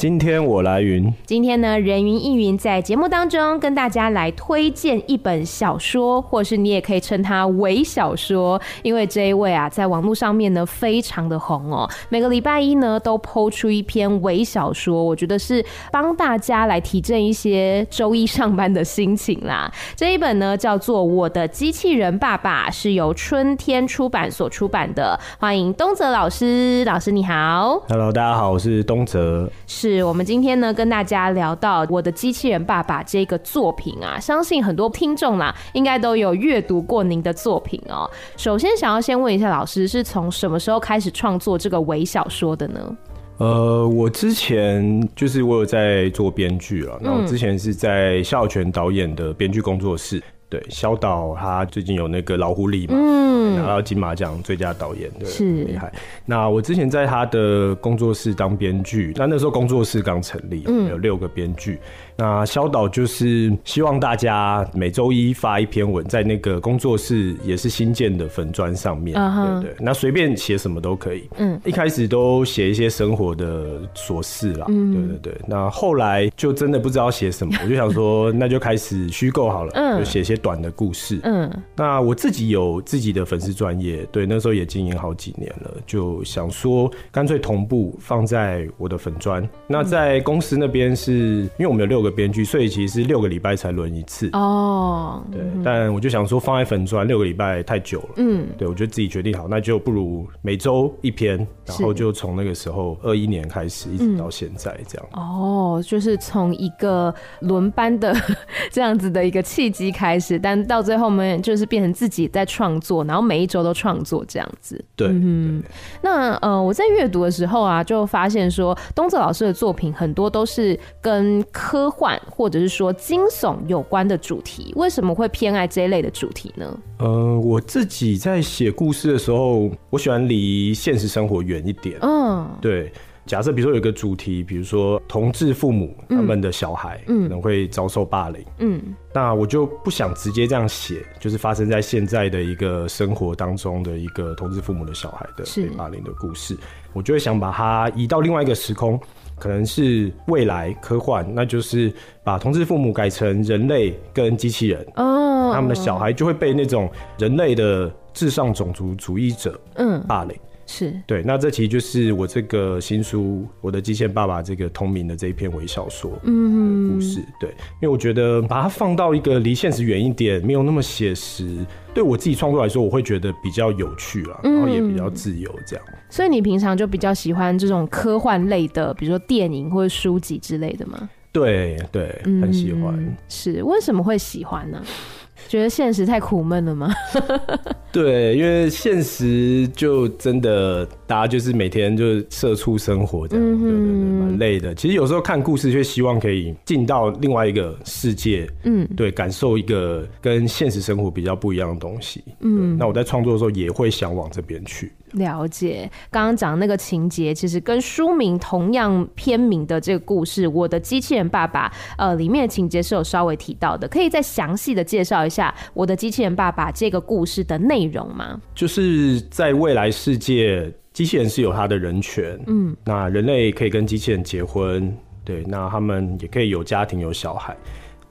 今天我来云。今天呢，人云亦云在节目当中跟大家来推荐一本小说，或是你也可以称它为小说，因为这一位啊，在网络上面呢非常的红哦。每个礼拜一呢都 PO 出一篇微小说，我觉得是帮大家来提振一些周一上班的心情啦。这一本呢叫做《我的机器人爸爸》，是由春天出版所出版的。欢迎东泽老师，老师你好。Hello，大家。好，我是东泽。是我们今天呢跟大家聊到我的机器人爸爸这个作品啊，相信很多听众啦应该都有阅读过您的作品哦。首先想要先问一下老师，是从什么时候开始创作这个微小说的呢？呃，我之前就是我有在做编剧了，那我之前是在萧亚全导演的编剧工作室。对，小岛他最近有那个老狐狸嘛，嗯，拿到金马奖最佳导演，对，是厉害。那我之前在他的工作室当编剧，那那时候工作室刚成立，嗯，有六个编剧。那肖导就是希望大家每周一发一篇文，在那个工作室也是新建的粉砖上面，uh huh. 对对，那随便写什么都可以。嗯，一开始都写一些生活的琐事啦，嗯，对对对。那后来就真的不知道写什么，我就想说，那就开始虚构好了，嗯，就写些短的故事。嗯，那我自己有自己的粉丝专业，对，那时候也经营好几年了，就想说干脆同步放在我的粉砖。那在公司那边是因为我们有六个。编剧，所以其实是六个礼拜才轮一次哦。对，嗯、但我就想说放在粉砖六个礼拜太久了。嗯，对，我就自己决定好，那就不如每周一篇，然后就从那个时候二一年开始，一直到现在这样。嗯、哦，就是从一个轮班的 这样子的一个契机开始，但到最后我们就是变成自己在创作，然后每一周都创作这样子。对，嗯，那呃，我在阅读的时候啊，就发现说东泽老师的作品很多都是跟科幻或者是说惊悚有关的主题，为什么会偏爱这一类的主题呢？呃，我自己在写故事的时候，我喜欢离现实生活远一点。嗯，对。假设比如说有一个主题，比如说同志父母他们的小孩可能会遭受霸凌，嗯，那我就不想直接这样写，就是发生在现在的一个生活当中的一个同志父母的小孩的被霸凌的故事，我就会想把它移到另外一个时空。可能是未来科幻，那就是把同志父母改成人类跟机器人，哦，他们的小孩就会被那种人类的至上种族主义者，嗯，霸凌。是对，那这其实就是我这个新书《我的机械爸爸》这个同名的这一篇微小说，嗯，故事。对，因为我觉得把它放到一个离现实远一点，没有那么写实，对我自己创作来说，我会觉得比较有趣啊，然后也比较自由这样。嗯，所以你平常就比较喜欢这种科幻类的，比如说电影或者书籍之类的吗？对对，很喜欢。嗯，是，为什么会喜欢呢？觉得现实太苦闷了吗？对，因为现实就真的大家就是每天就是社畜生活这样，嗯、对对对，蛮累的。其实有时候看故事，却希望可以进到另外一个世界，嗯，对，感受一个跟现实生活比较不一样的东西。嗯，那我在创作的时候也会想往这边去。了解，刚刚讲那个情节，其实跟书名同样片名的这个故事《我的机器人爸爸》呃，里面的情节是有稍微提到的，可以再详细的介绍一下《我的机器人爸爸》这个故事的内容吗？就是在未来世界，机器人是有它的人权，嗯，那人类可以跟机器人结婚，对，那他们也可以有家庭有小孩。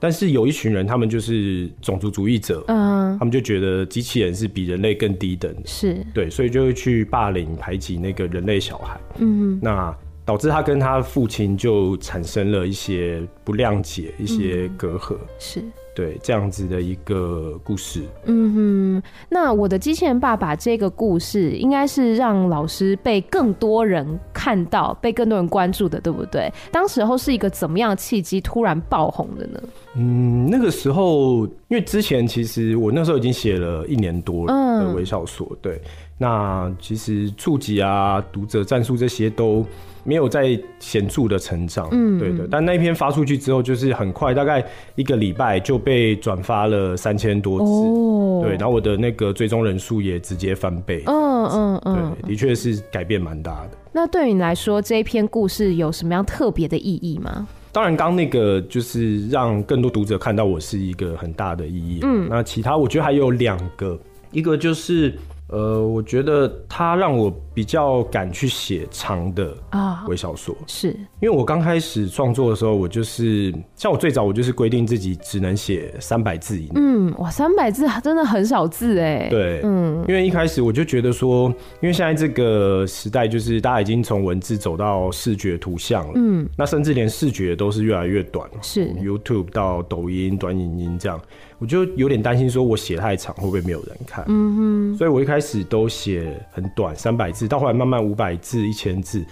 但是有一群人，他们就是种族主义者，嗯，他们就觉得机器人是比人类更低等，是。对，所以就会去霸凌排挤那个人类小孩，嗯，那导致他跟他父亲就产生了一些不谅解，一些隔阂，是。对，这样子的一个故事。嗯哼，那我的机器人爸爸这个故事，应该是让老师被更多人看到，被更多人关注的，对不对？当时候是一个怎么样的契机突然爆红的呢？嗯，那个时候因为之前其实我那时候已经写了一年多了的微笑所，嗯、对，那其实触及啊、读者战术这些都没有在显著的成长，嗯，对的。但那一篇发出去之后，就是很快，大概一个礼拜就被转发了三千多次，哦，对，然后我的那个追踪人数也直接翻倍，嗯嗯嗯，对，的确是改变蛮大的。那对于你来说，这一篇故事有什么样特别的意义吗？当然，刚那个就是让更多读者看到我是一个很大的意义。嗯，那其他我觉得还有两个，一个就是。呃，我觉得他让我比较敢去写长的啊微小说，是因为我刚开始创作的时候，我就是像我最早我就是规定自己只能写三百字以内。嗯，哇，三百字真的很少字哎。对，嗯，因为一开始我就觉得说，因为现在这个时代就是大家已经从文字走到视觉图像了，嗯，那甚至连视觉都是越来越短，是 YouTube 到抖音短影音这样。我就有点担心，说我写太长会不会没有人看？嗯哼，所以我一开始都写很短，三百字，到后来慢慢五百字、一千字，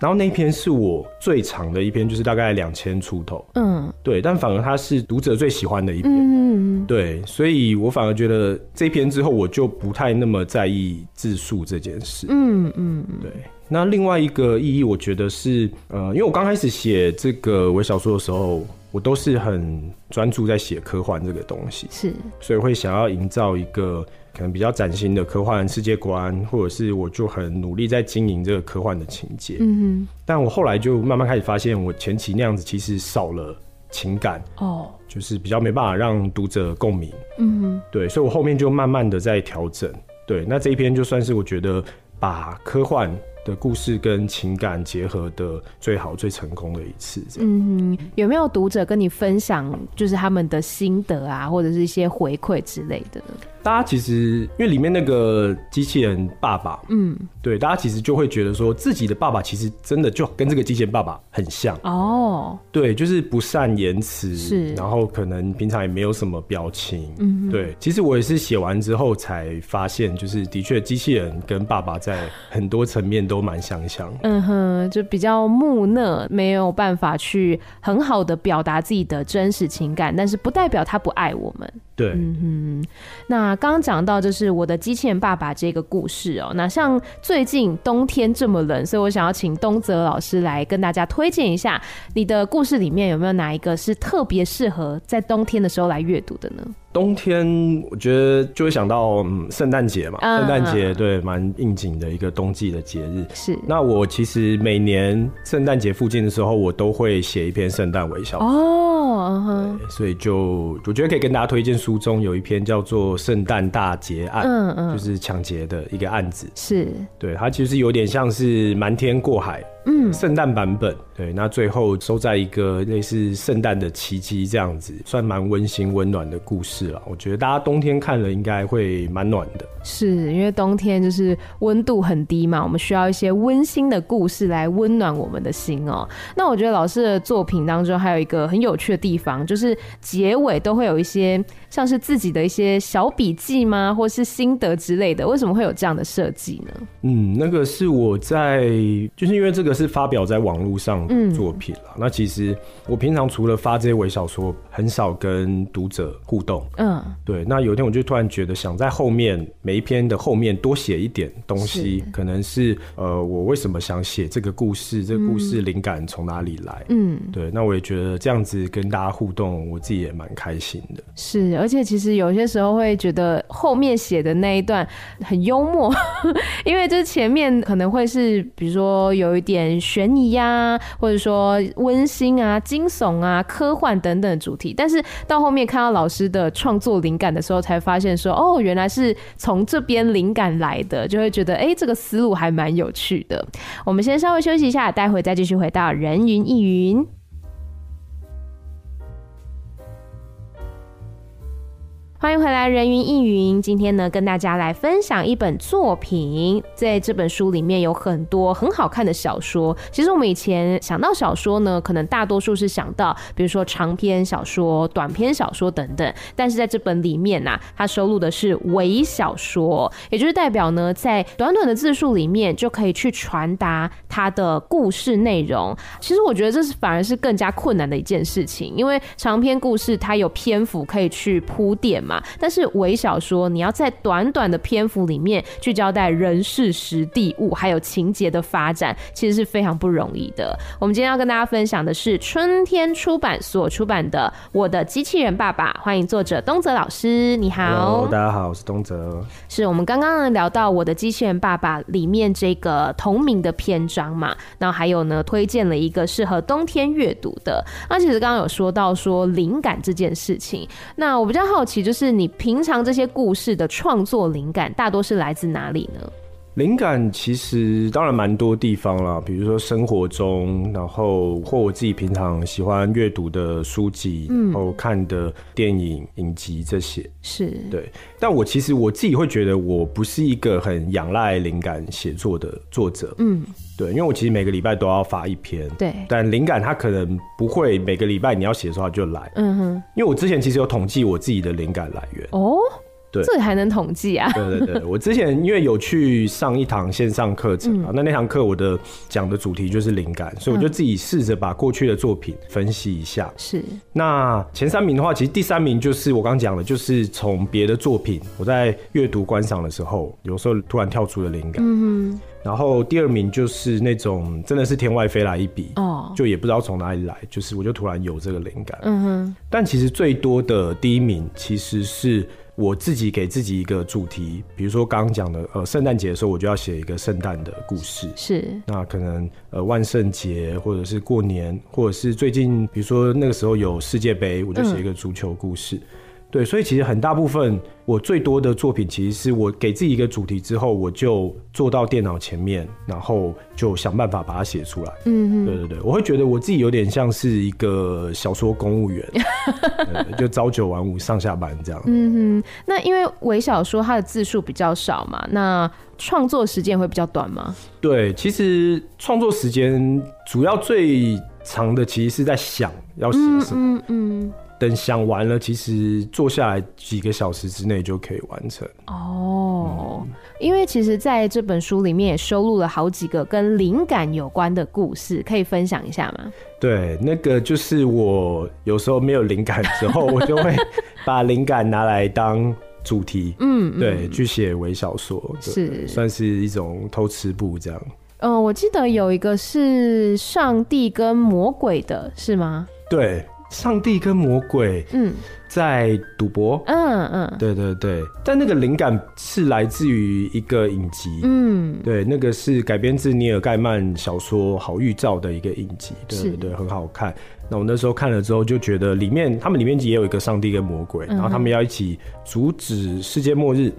然后那一篇是我最长的一篇，就是大概两千出头。嗯，对，但反而它是读者最喜欢的一篇。嗯，对，所以我反而觉得这篇之后，我就不太那么在意字数这件事。嗯嗯，对。那另外一个意义，我觉得是，呃，因为我刚开始写这个微小说的时候。我都是很专注在写科幻这个东西，是，所以会想要营造一个可能比较崭新的科幻世界观，或者是我就很努力在经营这个科幻的情节。嗯哼，但我后来就慢慢开始发现，我前期那样子其实少了情感，哦，就是比较没办法让读者共鸣。嗯哼，对，所以我后面就慢慢的在调整。对，那这一篇就算是我觉得把科幻。的故事跟情感结合的最好、最成功的一次，嗯，有没有读者跟你分享，就是他们的心得啊，或者是一些回馈之类的？大家其实因为里面那个机器人爸爸，嗯，对，大家其实就会觉得说自己的爸爸其实真的就跟这个机器人爸爸很像。哦，对，就是不善言辞，是，然后可能平常也没有什么表情，嗯，对。其实我也是写完之后才发现，就是的确机器人跟爸爸在很多层面都蛮相像，嗯哼，就比较木讷，没有办法去很好的表达自己的真实情感，但是不代表他不爱我们。对，嗯哼，那刚刚讲到就是我的机器人爸爸这个故事哦、那像最近冬天这么冷，所以我想要请东泽老师来跟大家推荐一下，你的故事里面有没有哪一个是特别适合在冬天的时候来阅读的呢？冬天，我觉得就会想到嗯，圣诞节嘛，圣诞节对，蛮应景的一个冬季的节日。是，那我其实每年圣诞节附近的时候，我都会写一篇圣诞微小说。哦，对，所以就我觉得可以跟大家推荐书中有一篇叫做《圣诞大劫案》，嗯嗯，就是抢劫的一个案子。是，对，它其实有点像是瞒天过海。嗯，圣诞版本对，那最后收在一个类似圣诞的奇迹这样子，算蛮温馨温暖的故事了。我觉得大家冬天看了应该会蛮暖的。是因为冬天就是温度很低嘛，我们需要一些温馨的故事来温暖我们的心哦、喔。那我觉得老师的作品当中还有一个很有趣的地方，就是结尾都会有一些像是自己的一些小笔记吗，或是心得之类的。为什么会有这样的设计呢？嗯，那个是我在，就是因为这个。是发表在网络上的作品了。嗯。那其实我平常除了发这些微小说，很少跟读者互动。嗯，对。那有一天我就突然觉得，想在后面每一篇的后面多写一点东西，可能是呃，我为什么想写这个故事？这个故事灵感从哪里来？嗯，对。那我也觉得这样子跟大家互动，我自己也蛮开心的。是，而且其实有些时候会觉得后面写的那一段很幽默，因为这前面可能会是比如说有一点。悬疑呀，或者说温馨啊、惊悚啊、科幻等等主题，但是到后面看到老师的创作灵感的时候，才发现说，哦，原来是从这边灵感来的，就会觉得，哎，这个思路还蛮有趣的。我们先稍微休息一下，待会再继续回到人云亦云。欢迎回来，人云亦云。今天呢，跟大家来分享一本作品。在这本书里面有很多很好看的小说。其实我们以前想到小说呢，可能大多数是想到，比如说长篇小说、短篇小说等等。但是在这本里面呢、它收录的是微小说，也就是代表呢，在短短的字数里面就可以去传达它的故事内容。其实我觉得这是反而是更加困难的一件事情，因为长篇故事它有篇幅可以去铺垫。嘛，但是微小说你要在短短的篇幅里面去交代人事时地物，还有情节的发展，其实是非常不容易的。我们今天要跟大家分享的是春天出版所出版的《我的机器人爸爸》，欢迎作者东泽老师，你好。大家好，我是东泽。是我们刚刚呢聊到《我的机器人爸爸》里面这个同名的篇章嘛，然后还有呢推荐了一个适合冬天阅读的。那其实刚刚有说到说灵感这件事情，那我比较好奇就是。是你平常这些故事的创作灵感，大多是来自哪里呢？灵感其实当然蛮多地方啦，比如说生活中，然后或我自己平常喜欢阅读的书籍，嗯，然后看的电影、影集这些，是对。但我其实我自己会觉得，我不是一个很仰赖灵感写作的作者，嗯，对，因为我其实每个礼拜都要发一篇，对。但灵感它可能不会每个礼拜你要写的时候它就来，嗯哼。因为我之前其实有统计我自己的灵感来源，哦。对这还能统计啊？对对对，我之前因为有去上一堂线上课程啊，嗯、那那堂课我的讲的主题就是灵感，所以我就自己试着把过去的作品分析一下。是。那前三名的话，其实第三名就是我刚刚讲的，就是从别的作品我在阅读观赏的时候，有时候突然跳出了灵感。嗯哼。然后第二名就是那种真的是天外飞来一笔哦，就也不知道从哪里来，就是我就突然有这个灵感。嗯哼。但其实最多的第一名其实是。我自己给自己一个主题，比如说刚刚讲的，呃，圣诞节的时候我就要写一个圣诞的故事，是。那可能呃万圣节或者是过年，或者是最近，比如说那个时候有世界杯，我就写一个足球故事。嗯对，所以其实很大部分我最多的作品，其实是我给自己一个主题之后，我就坐到电脑前面，然后就想办法把它写出来。嗯嗯，对对对，我会觉得我自己有点像是一个小说公务员，就朝九晚五上下班这样。嗯哼，那因为微小说它的字数比较少嘛，那创作时间会比较短吗？对，其实创作时间主要最长的其实是在想要写什么。嗯嗯。嗯等想完了，其实坐下来几个小时之内就可以完成。哦，嗯、因为其实在这本书里面也收录了好几个跟灵感有关的故事，可以分享一下吗？对，那个就是我有时候没有灵感之后，我就会把灵感拿来当主题，嗯，对，去写微小说，是算是一种偷吃步这样。嗯、呃，我记得有一个是上帝跟魔鬼的，是吗？对。上帝跟魔鬼，嗯，在赌博，嗯嗯，对对对，但那个灵感是来自于一个影集，嗯，对，那个是改编自尼尔盖曼小说《好预兆》的一个影集，对对对，很好看。那我那时候看了之后就觉得，里面他们里面也有一个上帝跟魔鬼，然后他们要一起阻止世界末日。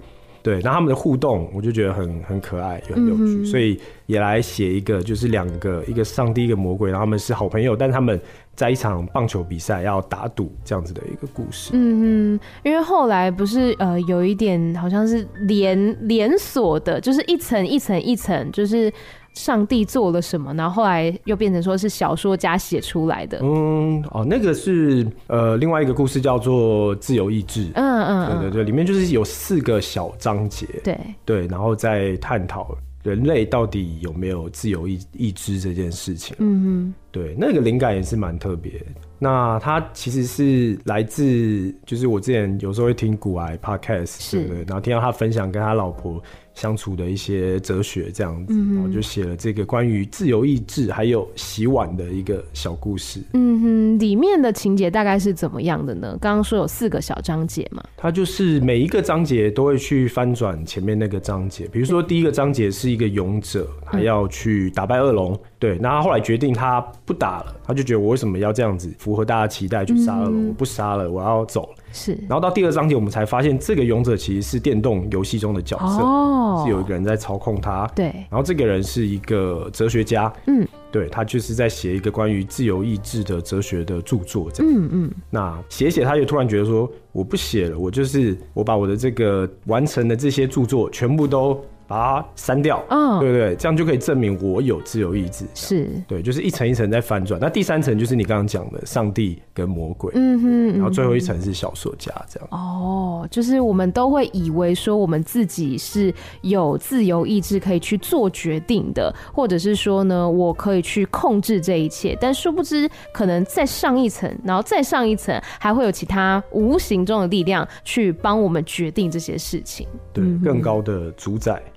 对，然后他们的互动，我就觉得很很可爱，也很有趣，嗯、所以也来写一个，就是两个，一个上帝，一个魔鬼，然后他们是好朋友，但他们在一场棒球比赛要打赌这样子的一个故事。嗯哼，因为后来不是呃有一点好像是连连锁的，就是一层一层一层，就是。上帝做了什么？然后后来又变成说是小说家写出来的。嗯，哦，那个是呃另外一个故事，叫做《自由意志》。嗯嗯，对对对，里面就是有四个小章节。对对，然后再探讨人类到底有没有自由意意志这件事情。嗯哼，对，那个灵感也是蛮特别。那它其实是来自，就是我之前有时候会听古癌 Podcast，是对对，然后听到他分享跟他老婆。相处的一些哲学这样子，嗯、然后就写了这个关于自由意志还有洗碗的一个小故事。嗯哼，里面的情节大概是怎么样的呢？刚刚说有四个小章节嘛，它就是每一个章节都会去翻转前面那个章节。比如说第一个章节是一个勇者，他要去打败恶龙，嗯、对，那他后来决定他不打了，他就觉得我为什么要这样子符合大家期待去杀恶龙？嗯、我不杀了，我要走了。是，然后到第二章节，我们才发现这个勇者其实是电动游戏中的角色，哦，是有一个人在操控他。对，然后这个人是一个哲学家，嗯，对，他就是在写一个关于自由意志的哲学的著作，这样。嗯嗯。那写写，他就突然觉得说，我不写了，我就是我把我的这个完成的这些著作全部都。把它删掉，嗯、哦，对对，这样就可以证明我有自由意志。是，对，就是一层一层在翻转。那第三层就是你刚刚讲的上帝跟魔鬼，嗯哼，然后最后一层是小说家，这样。哦，就是我们都会以为说我们自己是有自由意志可以去做决定的，或者是说呢，我可以去控制这一切。但殊不知，可能再上一层，然后再上一层，还会有其他无形中的力量去帮我们决定这些事情。对，更高的主宰。嗯，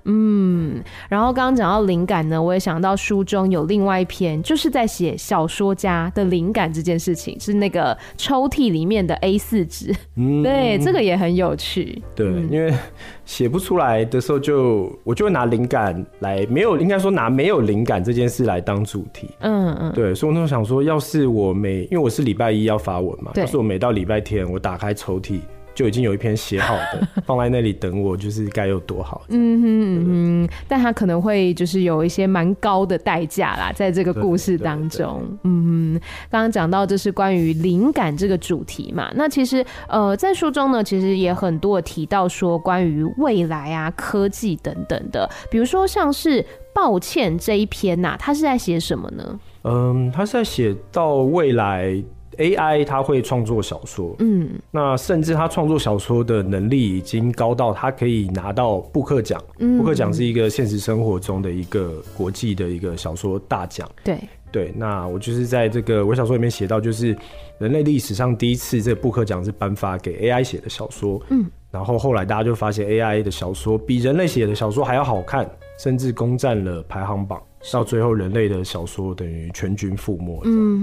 然后刚刚讲到灵感呢，我也想到书中有另外一篇，就是在写小说家的灵感这件事情，是那个抽屉里面的 A 四纸。嗯，对，这个也很有趣。对，嗯、因为写不出来的时候就，就我就会拿灵感来，没有应该说拿没有灵感这件事来当主题。嗯嗯，对，所以我那时候想说，要是我每，因为我是礼拜一要发文嘛，对要是我每到礼拜天，我打开抽屉。就已经有一篇写好的 放在那里等我，就是该有多好。嗯哼嗯哼，但他可能会就是有一些蛮高的代价啦，在这个故事当中。嗯哼，刚刚讲到这是关于灵感这个主题嘛，那其实呃在书中呢，其实也很多提到说关于未来啊、科技等等的，比如说像是抱歉这一篇呐、啊，他是在写什么呢？嗯，他是在写到未来。AI 他会创作小说，嗯，那甚至他创作小说的能力已经高到他可以拿到布克奖。嗯，布克奖是一个现实生活中的一个国际的一个小说大奖。对对，那我就是在这个我小说里面写到，就是人类历史上第一次这个布克奖是颁发给 AI 写的小说。嗯，然后后来大家就发现 AI 的小说比人类写的小说还要好看，甚至攻占了排行榜。到最后，人类的小说等于全军覆没。嗯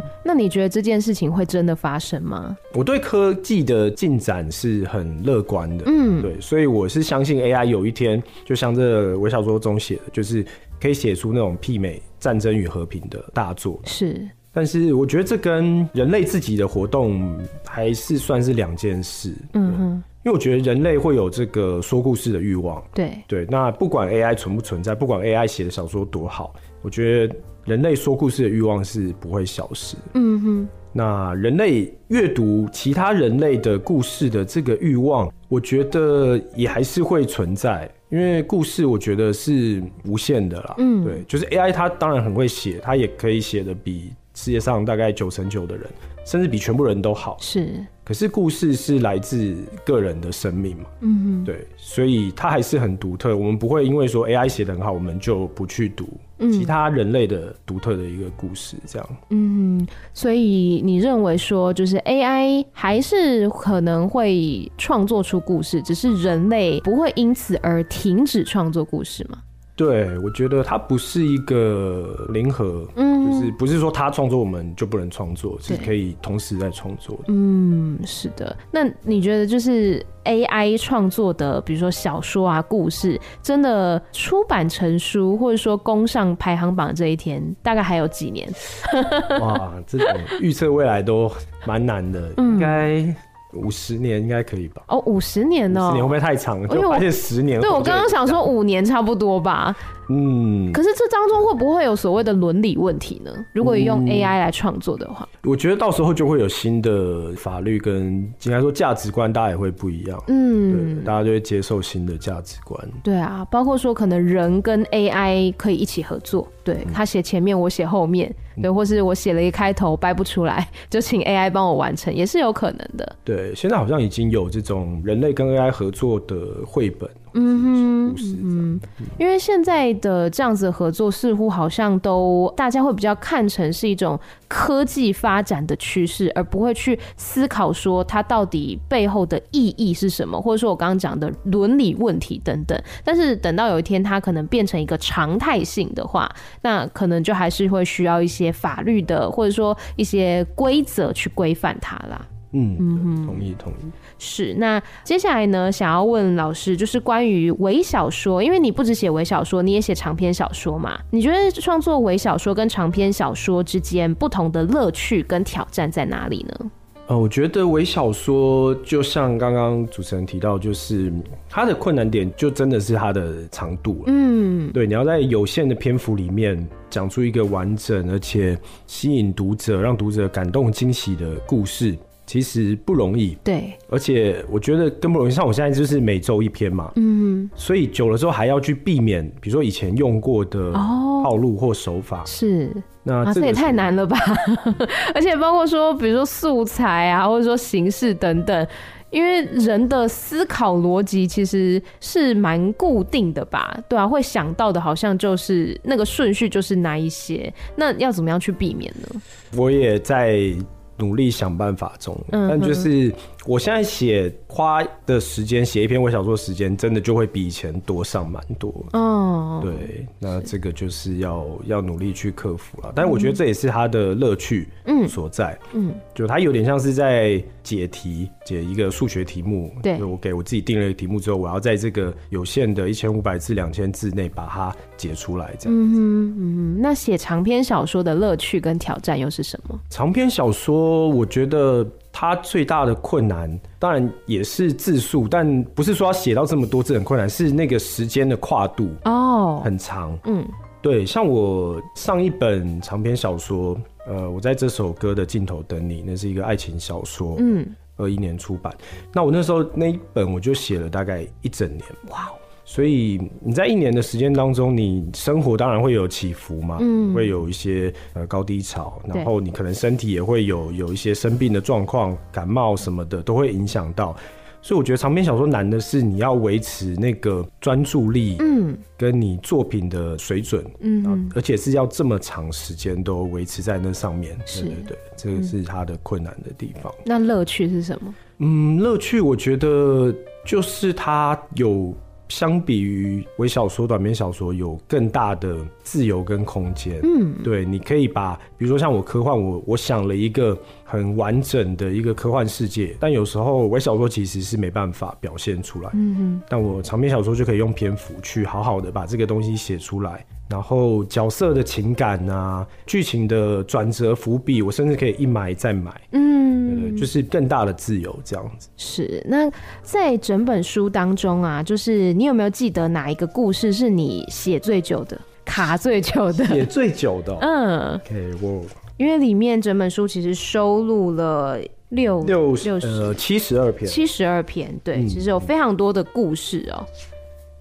哼，那你觉得这件事情会真的发生吗？我对科技的进展是很乐观的。嗯，对，所以我是相信 AI 有一天，就像这我小说中写的，就是可以写出那种媲美《战争与和平》的大作。是，但是我觉得这跟人类自己的活动还是算是两件事。嗯哼。因为我觉得人类会有这个说故事的欲望，对对。那不管 AI 存不存在，不管 AI 写的小说多好，我觉得人类说故事的欲望是不会消失。嗯哼。那人类阅读其他人类的故事的这个欲望，我觉得也还是会存在，因为故事我觉得是无限的啦。嗯，对，就是 AI 它当然很会写，它也可以写的比世界上大概九成九的人，甚至比全部人都好。是。可是故事是来自个人的生命嘛？嗯哼，对，所以它还是很独特。我们不会因为说 AI 写的很好，我们就不去读其他人类的独特的一个故事，这样。嗯，所以你认为说，就是 AI 还是可能会创作出故事，只是人类不会因此而停止创作故事吗？对，我觉得它不是一个零和，嗯，就是不是说他创作我们就不能创作，是可以同时在创作的。嗯，是的。那你觉得就是 AI 创作的，比如说小说啊、故事，真的出版成书，或者说攻上排行榜这一天，大概还有几年？哇，这种预测未来都蛮难的，应该。五十年应该可以吧？哦，五十年哦，十年会不会太长了？就发现十年。对，我刚刚想说五年差不多吧。嗯，可是这当中会不会有所谓的伦理问题呢？如果用 AI 来创作的话，我觉得到时候就会有新的法律跟应该说价值观，大家也会不一样。嗯，对，大家就会接受新的价值观。对啊，包括说可能人跟 AI 可以一起合作，对，他写前面，我写后面，对，或是我写了一个开头掰不出来，就请 AI 帮我完成，也是有可能的。对，现在好像已经有这种人类跟 AI 合作的绘本。嗯哼，嗯，因为现在的这样子的合作，似乎好像都大家会比较看成是一种科技发展的趋势，而不会去思考说它到底背后的意义是什么，或者说我刚刚讲的伦理问题等等。但是等到有一天它可能变成一个常态性的话，那可能就还是会需要一些法律的，或者说一些规则去规范它啦。嗯嗯，同意同意。是，那接下来呢，想要问老师，就是关于微小说，因为你不只写微小说，你也写长篇小说嘛？你觉得创作微小说跟长篇小说之间不同的乐趣跟挑战在哪里呢？呃，我觉得微小说就像刚刚主持人提到，就是它的困难点就真的是它的长度了。嗯，对，你要在有限的篇幅里面讲出一个完整而且吸引读者、让读者感动惊喜的故事。其实不容易，对，而且我觉得更不容易。像我现在就是每周一篇嘛，嗯，所以久了之后还要去避免，比如说以前用过的套路或手法，哦、是，那这，啊、这也太难了吧？而且包括说，比如说素材啊，或者说形式等等，因为人的思考逻辑其实是蛮固定的吧？对啊，会想到的好像就是那个顺序就是哪一些，那要怎么样去避免呢？我也在。努力想办法中，但就是我现在写花的时间，写一篇微小说时间，真的就会比以前多上蛮多。哦，对，那这个就是要要努力去克服了。但是我觉得这也是他的乐趣所在。嗯，就他有点像是在解题，解一个数学题目。对，我给我自己定了一个题目之后，我要在这个有限的一千五百字、两千字内把它解出来。这样。嗯哼，嗯，那写长篇小说的乐趣跟挑战又是什么？长篇小。说，我觉得它最大的困难，当然也是字数，但不是说要写到这么多字很困难，是那个时间的跨度哦，很长。嗯，对，像我上一本长篇小说，呃，我在这首歌的尽头等你，那是一个爱情小说，嗯，二一年出版。那我那时候那一本我就写了大概一整年，哇。所以你在一年的时间当中，你生活当然会有起伏嘛，嗯，会有一些呃高低潮，然后你可能身体也会有有一些生病的状况，感冒什么的都会影响到。所以我觉得长篇小说难的是你要维持那个专注力，嗯，跟你作品的水准，嗯，而且是要这么长时间都维持在那上面，是对对对，这个是它的困难的地方。那乐趣是什么？嗯，乐趣我觉得就是它有。相比于微小说、短篇小说，有更大的自由跟空间。嗯，对，你可以把，比如说像我科幻，我我想了一个很完整的一个科幻世界，但有时候微小说其实是没办法表现出来。嗯哼，但我长篇小说就可以用篇幅去好好的把这个东西写出来。然后角色的情感啊，剧情的转折伏笔，我甚至可以一买再买。嗯，就是更大的自由这样子。是。那在整本书当中啊，就是你有没有记得哪一个故事是你写最久的、卡最久的、写最久的？嗯，OK，我因为里面整本书其实收录了六六六十呃七十二篇，七十二篇，对，嗯，其实有非常多的故事哦。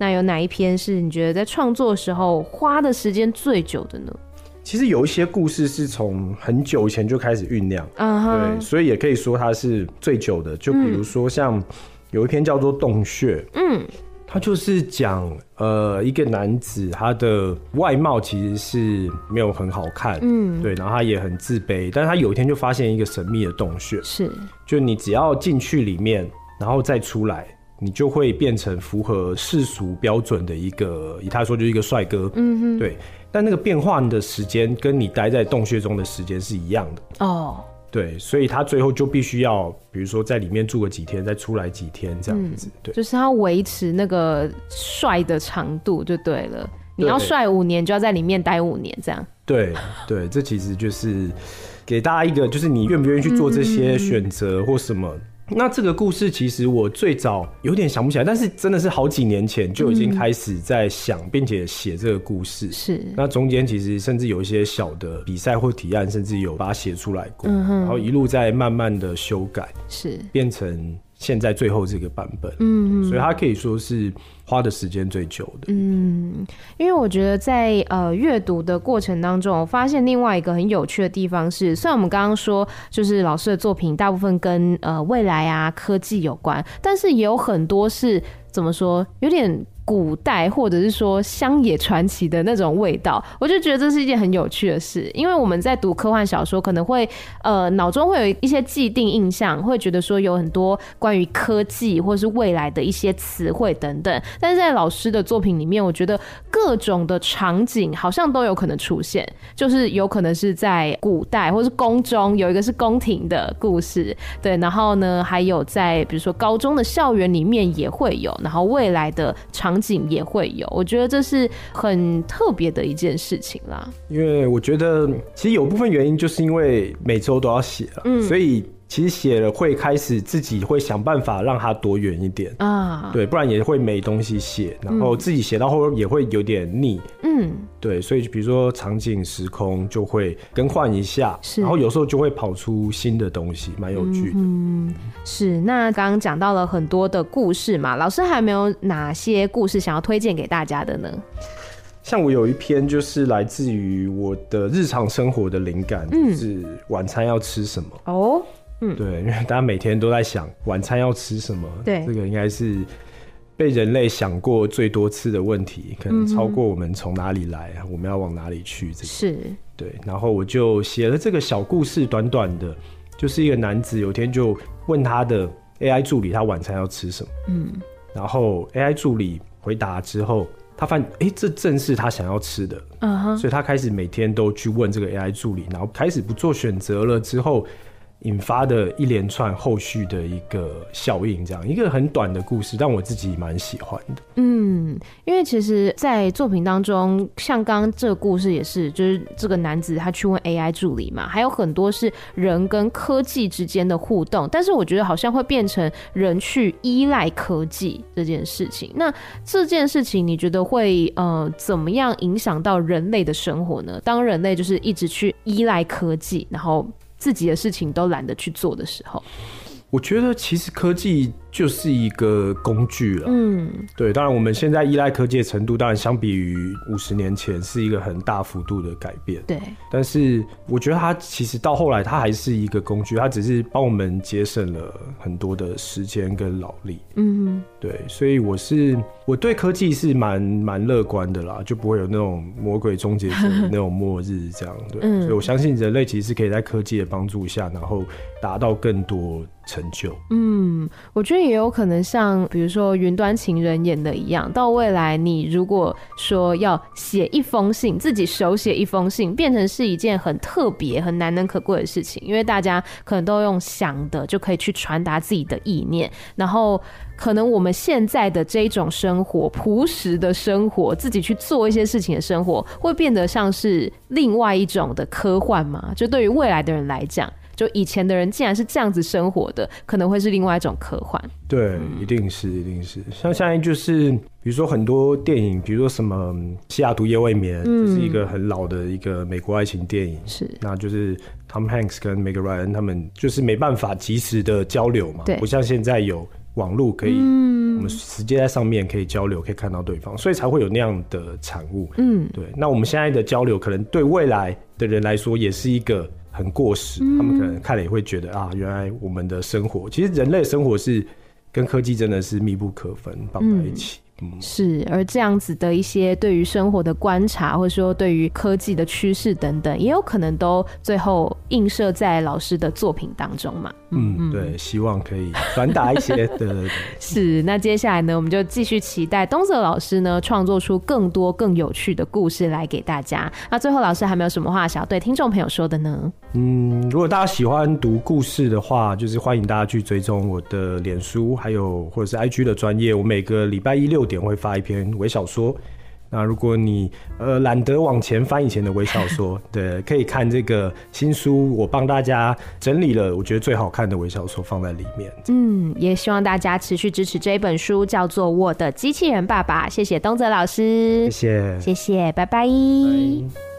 那有哪一篇是你觉得在创作的时候花的时间最久的呢？其实有一些故事是从很久以前就开始酝酿，uh -huh. 对，所以也可以说它是最久的。就比如说像有一篇叫做《洞穴》，嗯，它就是讲呃一个男子他的外貌其实是没有很好看，嗯，对，然后他也很自卑，但是他有一天就发现一个神秘的洞穴，是，就你只要进去里面，然后再出来。你就会变成符合世俗标准的一个，以他说就是一个帅哥，嗯哼，对。但那个变换的时间跟你待在洞穴中的时间是一样的哦，对。所以他最后就必须要，比如说在里面住个几天，再出来几天这样子，对。就是他维持那个帅的长度就对了。你要帅五年，就要在里面待五年，这样。对对，这其实就是给大家一个，就是你愿不愿意去做这些选择或什么。那这个故事其实我最早有点想不起来，但是真的是好几年前就已经开始在想，并且写这个故事。是。那中间其实甚至有一些小的比赛或提案，甚至有把它写出来过。然后一路在慢慢的修改，是变成现在最后这个版本。嗯，所以它可以说是。花的时间最久的，嗯，因为我觉得在呃阅读的过程当中，我发现另外一个很有趣的地方是，虽然我们刚刚说就是老师的作品大部分跟呃未来啊科技有关，但是也有很多是怎么说有点。古代或者是说乡野传奇的那种味道，我就觉得这是一件很有趣的事。因为我们在读科幻小说，可能会呃脑中会有一些既定印象，会觉得说有很多关于科技或是未来的一些词汇等等。但是在老师的作品里面，我觉得各种的场景好像都有可能出现，就是有可能是在古代或是宫中，有一个是宫廷的故事，对，然后呢还有在比如说高中的校园里面也会有，然后未来的场。场景也会有，我觉得这是很特别的一件事情啦。因为我觉得，其实有部分原因就是因为每周都要写了，嗯，所以。其实写了会开始自己会想办法让它躲远一点啊，对，不然也会没东西写，然后自己写到后也会有点腻，嗯，对，所以比如说场景时空就会更换一下，是，然后有时候就会跑出新的东西，蛮有趣的。嗯，是。那刚刚讲到了很多的故事嘛，老师还有没有哪些故事想要推荐给大家的呢？像我有一篇就是来自于我的日常生活的灵感，就是晚餐要吃什么哦。嗯，对，因为大家每天都在想晚餐要吃什么，对，这个应该是被人类想过最多次的问题，可能超过我们从哪里来，我们要往哪里去，这个是对。然后我就写了这个小故事，短短的，就是一个男子有天就问他的 AI 助理，他晚餐要吃什么？嗯，然后 AI 助理回答之后。他发现，哎、欸，这正是他想要吃的，uh huh. 所以他开始每天都去问这个 AI 助理，然后开始不做选择了之后。引发的一连串后续的一个效应，这样一个很短的故事，但我自己蛮喜欢的。嗯，因为其实，在作品当中，像刚刚这个故事也是，就是这个男子他去问 AI 助理嘛，还有很多是人跟科技之间的互动，但是我觉得好像会变成人去依赖科技这件事情。那这件事情，你觉得会呃怎么样影响到人类的生活呢？当人类就是一直去依赖科技，然后。自己的事情都懒得去做的时候，我觉得其实科技。就是一个工具了，嗯，对，当然我们现在依赖科技的程度，当然相比于五十年前是一个很大幅度的改变，对。但是我觉得它其实到后来，它还是一个工具，它只是帮我们节省了很多的时间跟劳力，嗯，对。所以我是我对科技是蛮蛮乐观的啦，就不会有那种魔鬼终结者那种末日这样，对。嗯，所以我相信人类其实是可以在科技的帮助下，然后达到更多成就。嗯，我觉得。也有可能像比如说云端情人演的一样，到未来你如果说要写一封信，自己手写一封信，变成是一件很特别、很难能可贵的事情，因为大家可能都用想的就可以去传达自己的意念，然后可能我们现在的这种生活、朴实的生活，自己去做一些事情的生活，会变得像是另外一种的科幻吗？就对于未来的人来讲。就以前的人竟然是这样子生活的，可能会是另外一种科幻。对，一定是，一定是。像现在就是，比如说很多电影，比如说什么《西雅图夜未眠》，嗯，就是一个很老的一个美国爱情电影。是，那就是 Tom Hanks 跟 Meg Ryan 他们就是没办法及时的交流嘛，对，不像现在有网络可以，我们直接在上面可以交流，可以看到对方，所以才会有那样的产物。嗯，对。那我们现在的交流，可能对未来的人来说，也是一个。很过时，他们可能看了也会觉得啊，原来我们的生活，其实人类生活是跟科技真的是密不可分，绑在一起。是，而这样子的一些对于生活的观察，或者说对于科技的趋势等等，也有可能都最后映射在老师的作品当中嘛。嗯，嗯对，希望可以传达一些对。是，那接下来呢，我们就继续期待东泽老师呢创作出更多更有趣的故事来给大家。那最后，老师还没有什么话想要对听众朋友说的呢？嗯，如果大家喜欢读故事的话，就是欢迎大家去追踪我的脸书，还有或者是 IG 的专业。我每个礼拜一六点会发一篇微小说。那如果你呃懒得往前翻以前的微小说，对，可以看这个新书，我帮大家整理了我觉得最好看的微小说放在里面。嗯，也希望大家持续支持这一本书，叫做《我的机器人爸爸》。谢谢东泽老师，谢谢，谢谢，拜拜。拜拜。